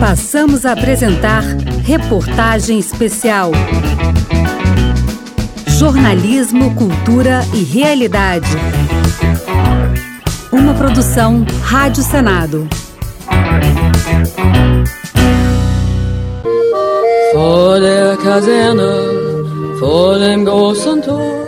Passamos a apresentar reportagem especial. Jornalismo, cultura e realidade. Uma produção Rádio Senado.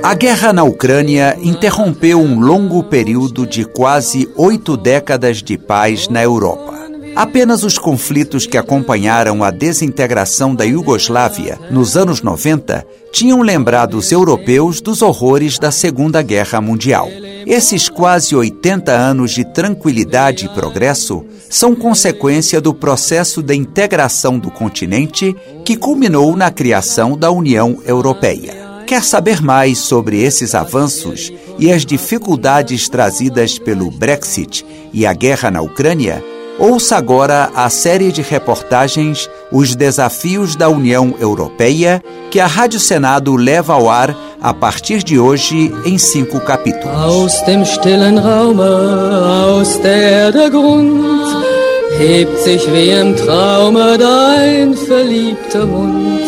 A guerra na Ucrânia interrompeu um longo período de quase oito décadas de paz na Europa. Apenas os conflitos que acompanharam a desintegração da Iugoslávia nos anos 90 tinham lembrado os europeus dos horrores da Segunda Guerra Mundial. Esses quase 80 anos de tranquilidade e progresso são consequência do processo de integração do continente que culminou na criação da União Europeia. Quer saber mais sobre esses avanços e as dificuldades trazidas pelo Brexit e a guerra na Ucrânia? Ouça agora a série de reportagens Os Desafios da União Europeia, que a Rádio Senado leva ao ar a partir de hoje em cinco capítulos. Aus dem stillen Raume, aus der der Grund hebt sich wie im Traume dein verliebter Mund.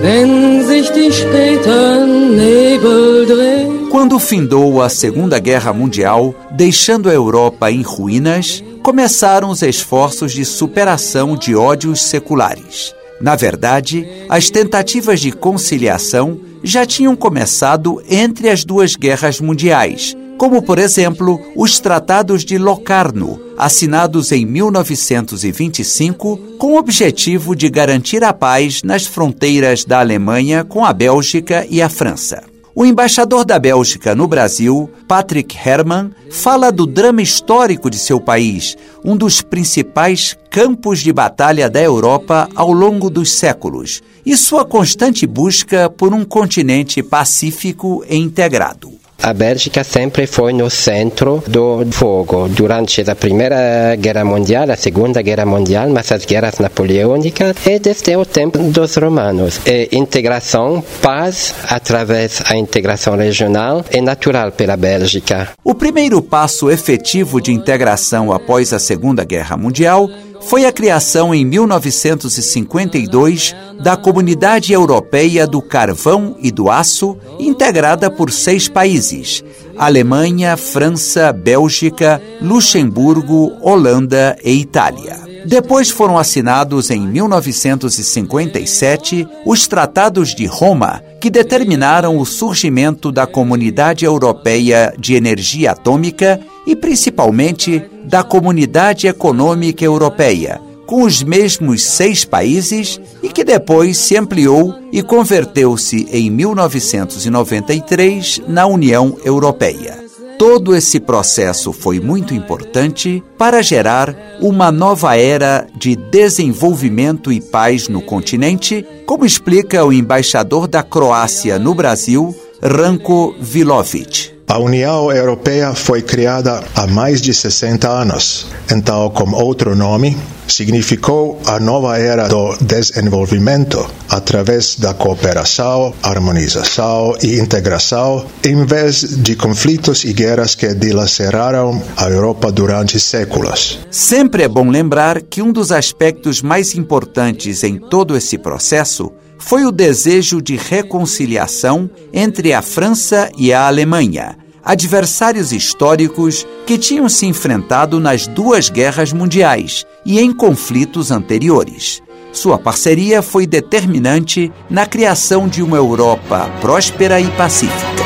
Wenn sich die späten Nebel drehen. Quando findou a Segunda Guerra Mundial, deixando a Europa em ruínas, começaram os esforços de superação de ódios seculares. Na verdade, as tentativas de conciliação já tinham começado entre as duas guerras mundiais, como, por exemplo, os Tratados de Locarno, assinados em 1925 com o objetivo de garantir a paz nas fronteiras da Alemanha com a Bélgica e a França. O embaixador da Bélgica no Brasil, Patrick Herman, fala do drama histórico de seu país, um dos principais campos de batalha da Europa ao longo dos séculos, e sua constante busca por um continente pacífico e integrado. A Bélgica sempre foi no centro do fogo durante a Primeira Guerra Mundial, a Segunda Guerra Mundial, mas as guerras napoleônicas e desde o tempo dos romanos. E integração, paz através da integração regional é natural pela Bélgica. O primeiro passo efetivo de integração após a Segunda Guerra Mundial foi a criação em 1952 da Comunidade Europeia do Carvão e do Aço, integrada por seis países: Alemanha, França, Bélgica, Luxemburgo, Holanda e Itália. Depois foram assinados em 1957 os Tratados de Roma, que determinaram o surgimento da Comunidade Europeia de Energia Atômica e, principalmente, da Comunidade Econômica Europeia, com os mesmos seis países e que depois se ampliou e converteu-se em 1993 na União Europeia. Todo esse processo foi muito importante para gerar uma nova era de desenvolvimento e paz no continente, como explica o embaixador da Croácia no Brasil, Ranko Vilovic. A União Europeia foi criada há mais de 60 anos, então, com outro nome, significou a nova era do desenvolvimento através da cooperação, harmonização e integração, em vez de conflitos e guerras que dilaceraram a Europa durante séculos. Sempre é bom lembrar que um dos aspectos mais importantes em todo esse processo foi o desejo de reconciliação entre a França e a Alemanha, adversários históricos que tinham se enfrentado nas duas guerras mundiais e em conflitos anteriores. Sua parceria foi determinante na criação de uma Europa próspera e pacífica.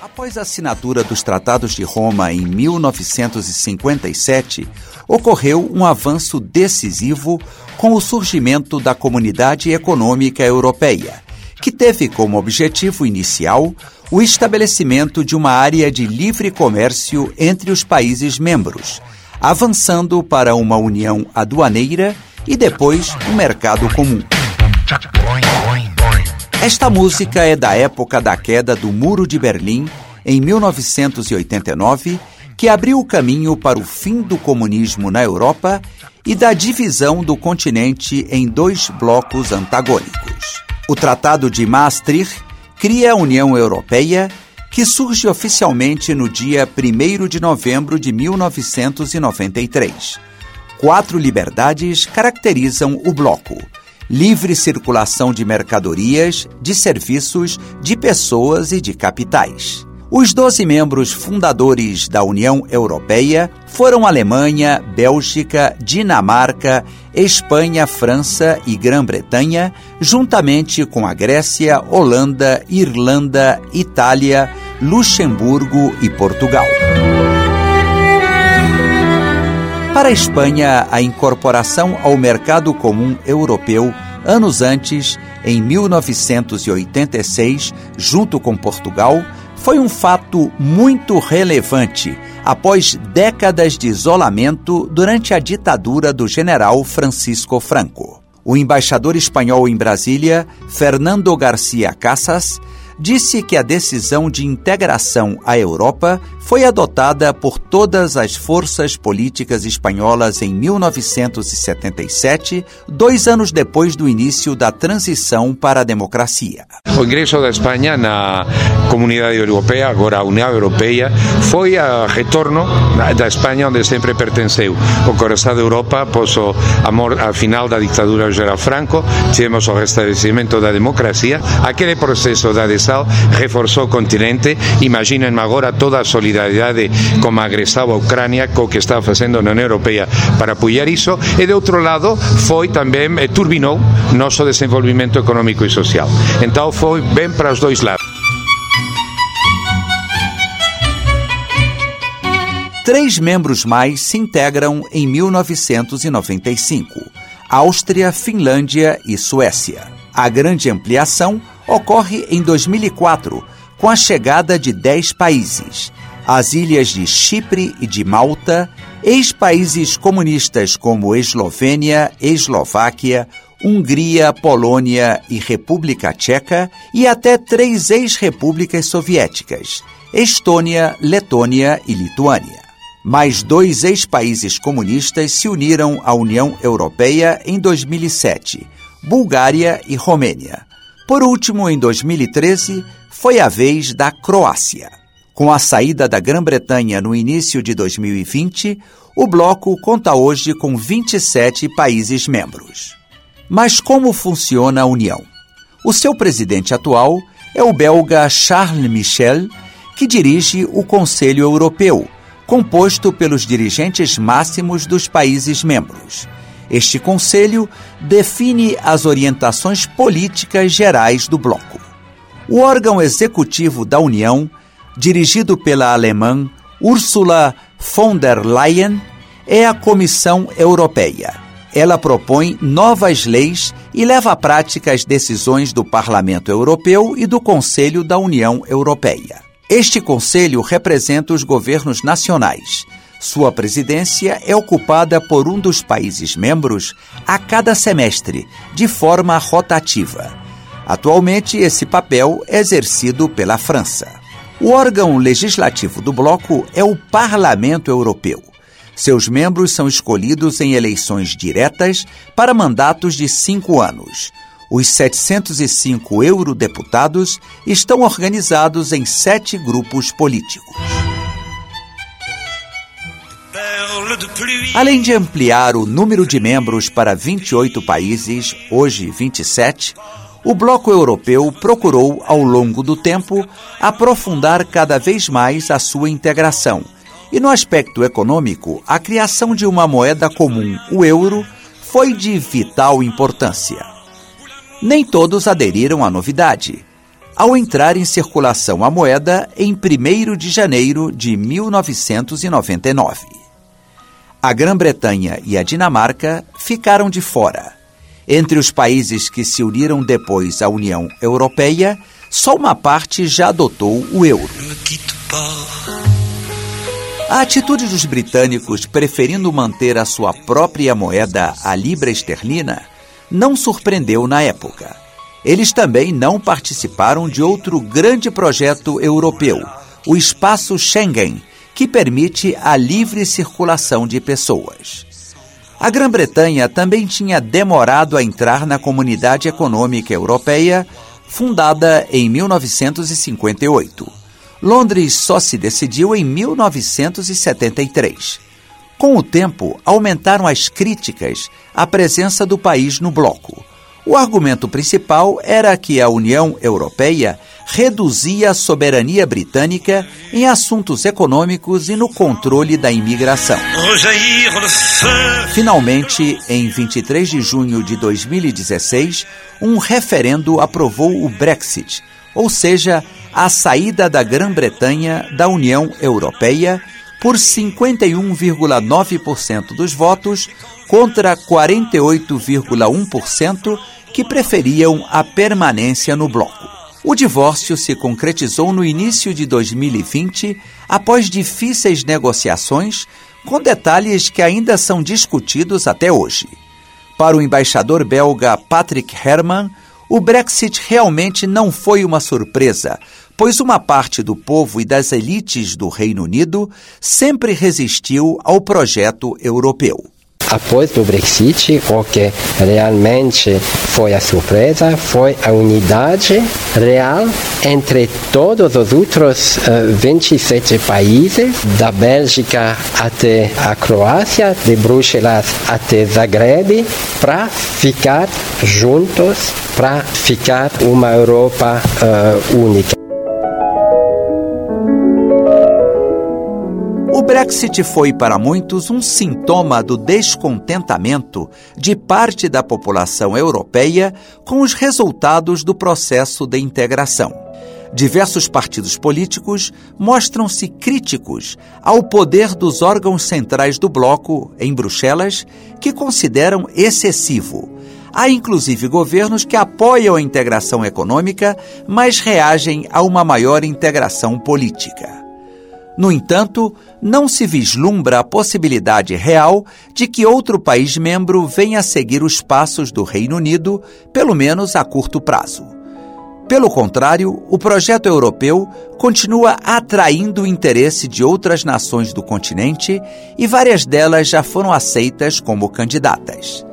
Após a assinatura dos Tratados de Roma em 1957, ocorreu um avanço decisivo com o surgimento da Comunidade Econômica Europeia, que teve como objetivo inicial o estabelecimento de uma área de livre comércio entre os países membros, avançando para uma união aduaneira e depois um mercado comum. Esta música é da época da queda do Muro de Berlim, em 1989 que abriu o caminho para o fim do comunismo na Europa e da divisão do continente em dois blocos antagônicos. O Tratado de Maastricht cria a União Europeia, que surge oficialmente no dia 1 de novembro de 1993. Quatro liberdades caracterizam o bloco: livre circulação de mercadorias, de serviços, de pessoas e de capitais. Os 12 membros fundadores da União Europeia foram Alemanha, Bélgica, Dinamarca, Espanha, França e Grã-Bretanha, juntamente com a Grécia, Holanda, Irlanda, Itália, Luxemburgo e Portugal. Para a Espanha, a incorporação ao mercado comum europeu anos antes, em 1986, junto com Portugal, foi um fato muito relevante após décadas de isolamento durante a ditadura do general Francisco Franco. O embaixador espanhol em Brasília, Fernando Garcia Casas, disse que a decisão de integração à Europa foi adotada por todas as forças políticas espanholas em 1977, dois anos depois do início da transição para a democracia. O ingresso da Espanha na Comunidade Europeia, agora União Europeia, foi a retorno da Espanha onde sempre pertenceu. O coração da Europa, após o amor a final da ditadura General Franco, tivemos o restabelecimento da democracia. Aquele processo da reforçou o continente. Imaginem agora toda a solidariedade como agresaba a Ucrania co que está facendo na Unión Europea para apoiar iso e de outro lado foi tamén eh, turbinou noso desenvolvimento económico e social. Então foi ben para os dois lados. Três membros mais se integram em 1995: Áustria, Finlândia e Suécia. A grande ampliação ocorre em 2004, com a chegada de 10 países, as ilhas de Chipre e de Malta, ex-países comunistas como Eslovênia, Eslováquia, Hungria, Polônia e República Tcheca, e até três ex-repúblicas soviéticas, Estônia, Letônia e Lituânia. Mais dois ex-países comunistas se uniram à União Europeia em 2007, Bulgária e Romênia. Por último, em 2013, foi a vez da Croácia. Com a saída da Grã-Bretanha no início de 2020, o bloco conta hoje com 27 países membros. Mas como funciona a União? O seu presidente atual é o belga Charles Michel, que dirige o Conselho Europeu, composto pelos dirigentes máximos dos países membros. Este conselho define as orientações políticas gerais do bloco. O órgão executivo da União dirigido pela alemã Ursula von der Leyen, é a Comissão Europeia. Ela propõe novas leis e leva à prática as decisões do Parlamento Europeu e do Conselho da União Europeia. Este conselho representa os governos nacionais. Sua presidência é ocupada por um dos países membros a cada semestre, de forma rotativa. Atualmente, esse papel é exercido pela França. O órgão legislativo do bloco é o Parlamento Europeu. Seus membros são escolhidos em eleições diretas para mandatos de cinco anos. Os 705 eurodeputados estão organizados em sete grupos políticos. Além de ampliar o número de membros para 28 países, hoje 27, o bloco europeu procurou, ao longo do tempo, aprofundar cada vez mais a sua integração. E no aspecto econômico, a criação de uma moeda comum, o euro, foi de vital importância. Nem todos aderiram à novidade. Ao entrar em circulação a moeda em 1 de janeiro de 1999. A Grã-Bretanha e a Dinamarca ficaram de fora entre os países que se uniram depois à União Europeia, só uma parte já adotou o euro. A atitude dos britânicos preferindo manter a sua própria moeda, a libra esterlina, não surpreendeu na época. Eles também não participaram de outro grande projeto europeu, o espaço Schengen, que permite a livre circulação de pessoas. A Grã-Bretanha também tinha demorado a entrar na Comunidade Econômica Europeia, fundada em 1958. Londres só se decidiu em 1973. Com o tempo, aumentaram as críticas à presença do país no bloco. O argumento principal era que a União Europeia reduzia a soberania britânica em assuntos econômicos e no controle da imigração. Finalmente, em 23 de junho de 2016, um referendo aprovou o Brexit, ou seja, a saída da Grã-Bretanha da União Europeia por 51,9% dos votos contra 48,1% que preferiam a permanência no bloco. O divórcio se concretizou no início de 2020, após difíceis negociações, com detalhes que ainda são discutidos até hoje. Para o embaixador belga Patrick Herman, o Brexit realmente não foi uma surpresa, pois uma parte do povo e das elites do Reino Unido sempre resistiu ao projeto europeu. Após o Brexit, o que realmente foi a surpresa foi a unidade real entre todos os outros uh, 27 países, da Bélgica até a Croácia, de Bruxelas até Zagreb, para ficar juntos, para ficar uma Europa uh, única. Brexit foi para muitos um sintoma do descontentamento de parte da população europeia com os resultados do processo de integração. Diversos partidos políticos mostram-se críticos ao poder dos órgãos centrais do bloco em Bruxelas, que consideram excessivo. Há inclusive governos que apoiam a integração econômica, mas reagem a uma maior integração política. No entanto, não se vislumbra a possibilidade real de que outro país membro venha a seguir os passos do Reino Unido, pelo menos a curto prazo. Pelo contrário, o projeto europeu continua atraindo o interesse de outras nações do continente e várias delas já foram aceitas como candidatas.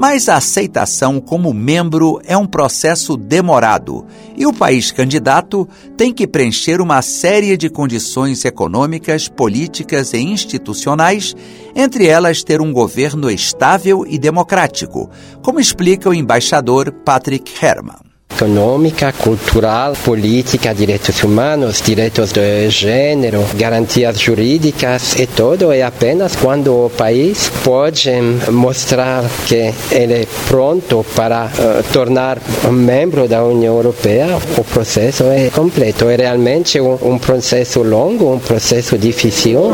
Mas a aceitação como membro é um processo demorado e o país candidato tem que preencher uma série de condições econômicas, políticas e institucionais, entre elas ter um governo estável e democrático, como explica o embaixador Patrick Herman econômica, cultural, política, direitos humanos, direitos de gênero, garantias jurídicas e todo é apenas quando o país pode mostrar que ele é pronto para uh, tornar um membro da União Europeia, o processo é completo. É realmente um, um processo longo, um processo difícil.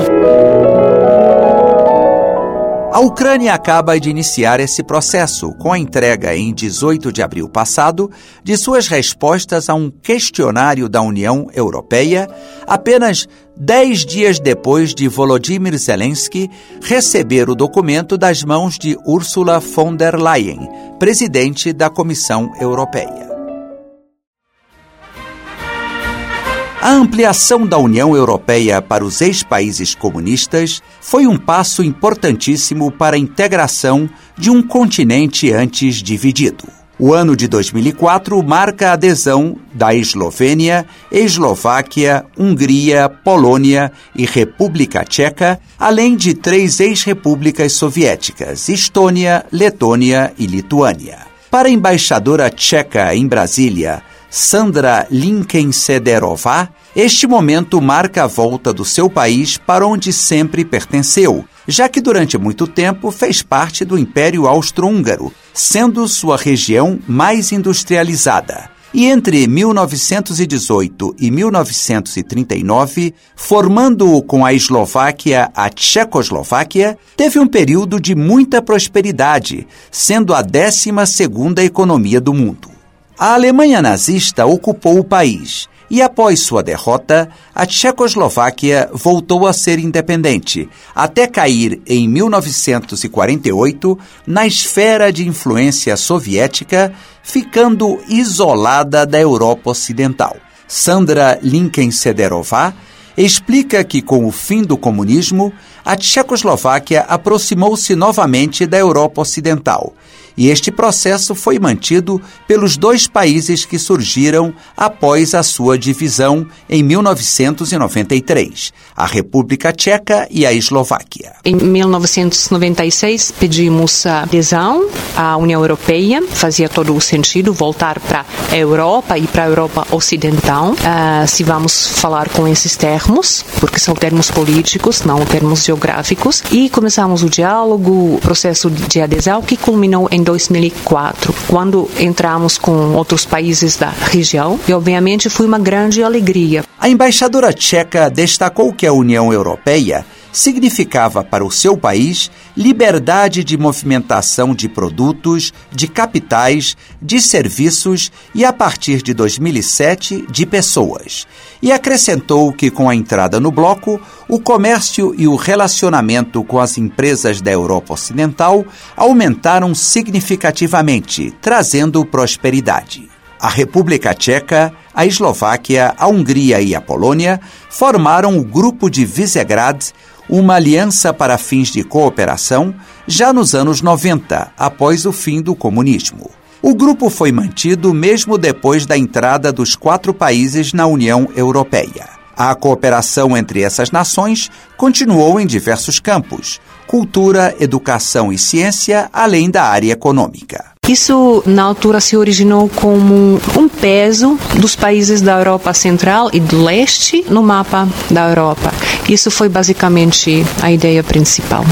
A Ucrânia acaba de iniciar esse processo com a entrega, em 18 de abril passado, de suas respostas a um questionário da União Europeia, apenas dez dias depois de Volodymyr Zelensky receber o documento das mãos de Ursula von der Leyen, presidente da Comissão Europeia. A ampliação da União Europeia para os ex-países comunistas foi um passo importantíssimo para a integração de um continente antes dividido. O ano de 2004 marca a adesão da Eslovênia, Eslováquia, Hungria, Polônia e República Tcheca, além de três ex-repúblicas soviéticas, Estônia, Letônia e Lituânia. Para a embaixadora tcheca em Brasília, Sandra Linkensederová, este momento marca a volta do seu país para onde sempre pertenceu, já que durante muito tempo fez parte do Império Austro-Húngaro, sendo sua região mais industrializada. E entre 1918 e 1939, formando com a Eslováquia a Tchecoslováquia, teve um período de muita prosperidade, sendo a 12 segunda economia do mundo. A Alemanha nazista ocupou o país e, após sua derrota, a Tchecoslováquia voltou a ser independente, até cair em 1948 na esfera de influência soviética, ficando isolada da Europa Ocidental. Sandra Linkensederová explica que, com o fim do comunismo, a Tchecoslováquia aproximou-se novamente da Europa Ocidental e este processo foi mantido pelos dois países que surgiram após a sua divisão em 1993, a República Tcheca e a Eslováquia. Em 1996, pedimos adesão à União Europeia, fazia todo o sentido voltar para a Europa e para a Europa Ocidental, uh, se vamos falar com esses termos, porque são termos políticos, não termos geográficos, e começamos o diálogo, o processo de adesão que culminou em 2004, quando entramos com outros países da região e, obviamente, foi uma grande alegria. A embaixadora tcheca destacou que a União Europeia significava para o seu país liberdade de movimentação de produtos, de capitais, de serviços e, a partir de 2007, de pessoas. E acrescentou que, com a entrada no bloco, o comércio e o relacionamento com as empresas da Europa Ocidental aumentaram significativamente, trazendo prosperidade. A República Tcheca, a Eslováquia, a Hungria e a Polônia formaram o Grupo de Visegrad, uma aliança para fins de cooperação, já nos anos 90, após o fim do comunismo. O grupo foi mantido mesmo depois da entrada dos quatro países na União Europeia. A cooperação entre essas nações continuou em diversos campos: cultura, educação e ciência, além da área econômica. Isso, na altura, se originou como um peso dos países da Europa Central e do Leste no mapa da Europa. Isso foi basicamente a ideia principal.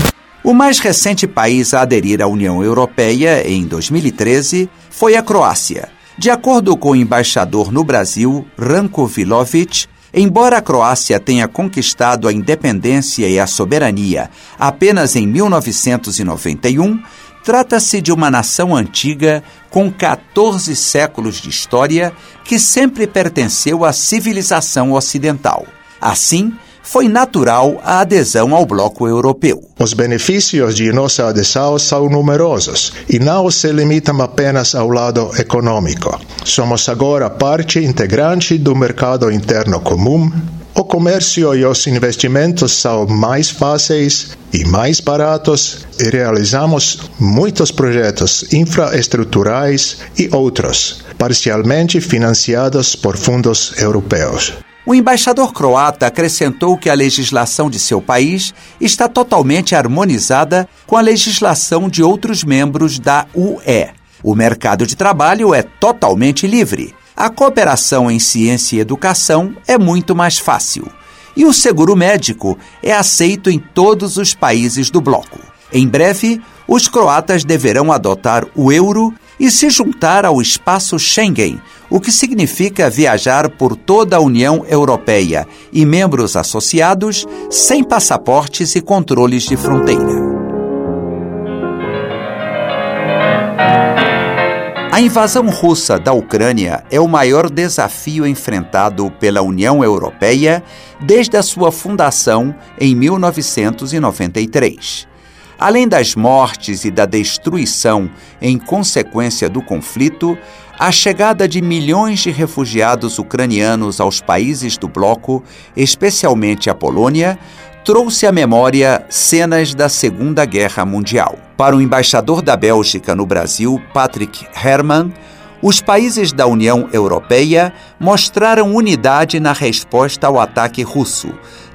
O mais recente país a aderir à União Europeia, em 2013, foi a Croácia. De acordo com o embaixador no Brasil, Ranko Vilovic, embora a Croácia tenha conquistado a independência e a soberania apenas em 1991, Trata-se de uma nação antiga com 14 séculos de história que sempre pertenceu à civilização ocidental. Assim, foi natural a adesão ao bloco europeu. Os benefícios de nossa adesão são numerosos e não se limitam apenas ao lado econômico. Somos agora parte integrante do mercado interno comum, o comércio e os investimentos são mais fáceis e mais baratos e realizamos muitos projetos infraestruturais e outros, parcialmente financiados por fundos europeus. O embaixador croata acrescentou que a legislação de seu país está totalmente harmonizada com a legislação de outros membros da UE. O mercado de trabalho é totalmente livre a cooperação em ciência e educação é muito mais fácil. E o seguro médico é aceito em todos os países do bloco. Em breve, os croatas deverão adotar o euro e se juntar ao espaço Schengen, o que significa viajar por toda a União Europeia e membros associados sem passaportes e controles de fronteira. A invasão russa da Ucrânia é o maior desafio enfrentado pela União Europeia desde a sua fundação em 1993. Além das mortes e da destruição em consequência do conflito, a chegada de milhões de refugiados ucranianos aos países do bloco, especialmente a Polônia, trouxe à memória cenas da Segunda Guerra Mundial. Para o embaixador da Bélgica no Brasil, Patrick Herman, os países da União Europeia mostraram unidade na resposta ao ataque russo,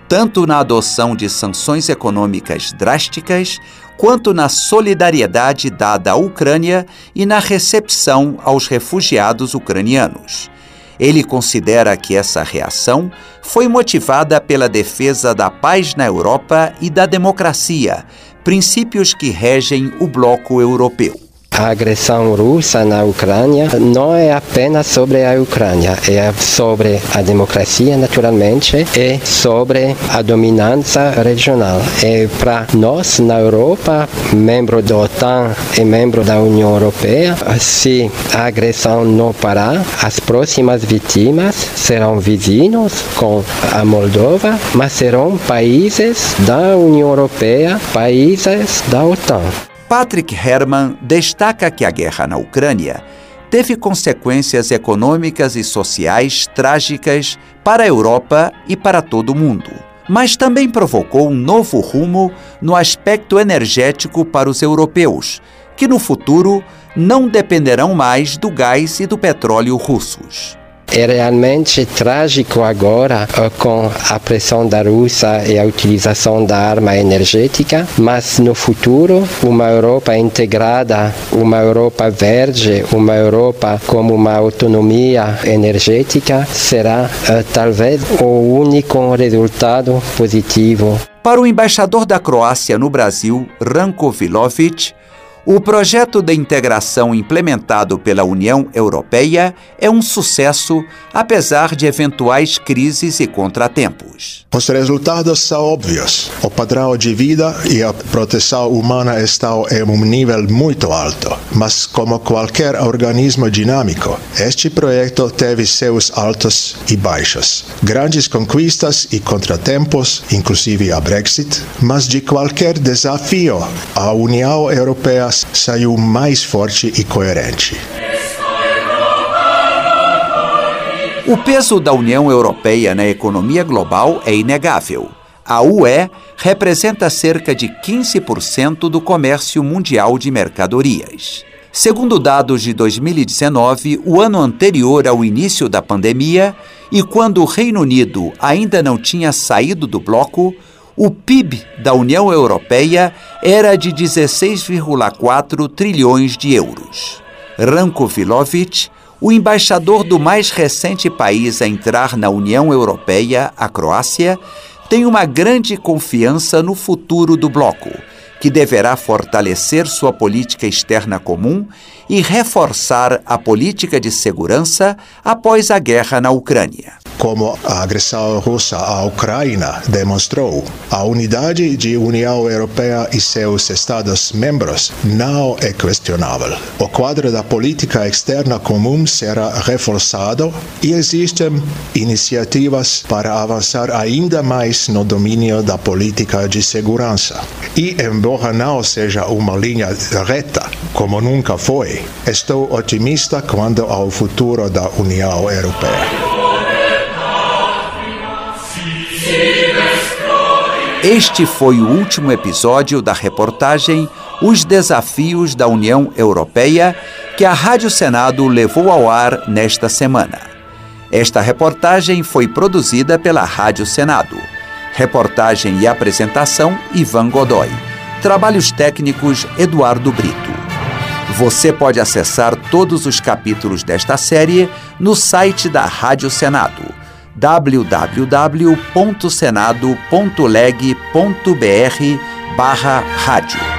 tanto na adoção de sanções econômicas drásticas, quanto na solidariedade dada à Ucrânia e na recepção aos refugiados ucranianos. Ele considera que essa reação foi motivada pela defesa da paz na Europa e da democracia, princípios que regem o bloco europeu a agressão russa na Ucrânia não é apenas sobre a Ucrânia, é sobre a democracia, naturalmente, e sobre a dominância regional. E para nós, na Europa, membro da OTAN e membro da União Europeia, se a agressão não parar, as próximas vítimas serão vizinhos com a Moldova, mas serão países da União Europeia, países da OTAN. Patrick Herman destaca que a guerra na Ucrânia teve consequências econômicas e sociais trágicas para a Europa e para todo o mundo, mas também provocou um novo rumo no aspecto energético para os europeus, que no futuro não dependerão mais do gás e do petróleo russos. É realmente trágico agora eh, com a pressão da Rússia e a utilização da arma energética, mas no futuro, uma Europa integrada, uma Europa verde, uma Europa com uma autonomia energética será uh, talvez o único resultado positivo. Para o embaixador da Croácia no Brasil, Ranko Vilovic, o projeto de integração implementado pela União Europeia é um sucesso, apesar de eventuais crises e contratempos. Os resultados são óbvios. O padrão de vida e a proteção humana estão em um nível muito alto. Mas, como qualquer organismo dinâmico, este projeto teve seus altos e baixos. Grandes conquistas e contratempos, inclusive a Brexit, mas de qualquer desafio, a União Europeia saiu mais forte e coerente. O peso da União Europeia na economia global é inegável. A UE representa cerca de 15% do comércio mundial de mercadorias. Segundo dados de 2019, o ano anterior ao início da pandemia, e quando o Reino Unido ainda não tinha saído do bloco, o PIB da União Europeia era de 16,4 trilhões de euros. Ranko Vilovic, o embaixador do mais recente país a entrar na União Europeia, a Croácia, tem uma grande confiança no futuro do bloco, que deverá fortalecer sua política externa comum e reforçar a política de segurança após a guerra na Ucrânia como a agressão russa à Ucrânia demonstrou. A unidade de União Europeia e seus Estados-membros não é questionável. O quadro da política externa comum será reforçado e existem iniciativas para avançar ainda mais no domínio da política de segurança. E, embora não seja uma linha reta, como nunca foi, estou otimista quanto ao futuro da União Europeia. Este foi o último episódio da reportagem Os Desafios da União Europeia que a Rádio Senado levou ao ar nesta semana. Esta reportagem foi produzida pela Rádio Senado. Reportagem e apresentação Ivan Godoy. Trabalhos técnicos Eduardo Brito. Você pode acessar todos os capítulos desta série no site da Rádio Senado www.senado.leg.br barra rádio.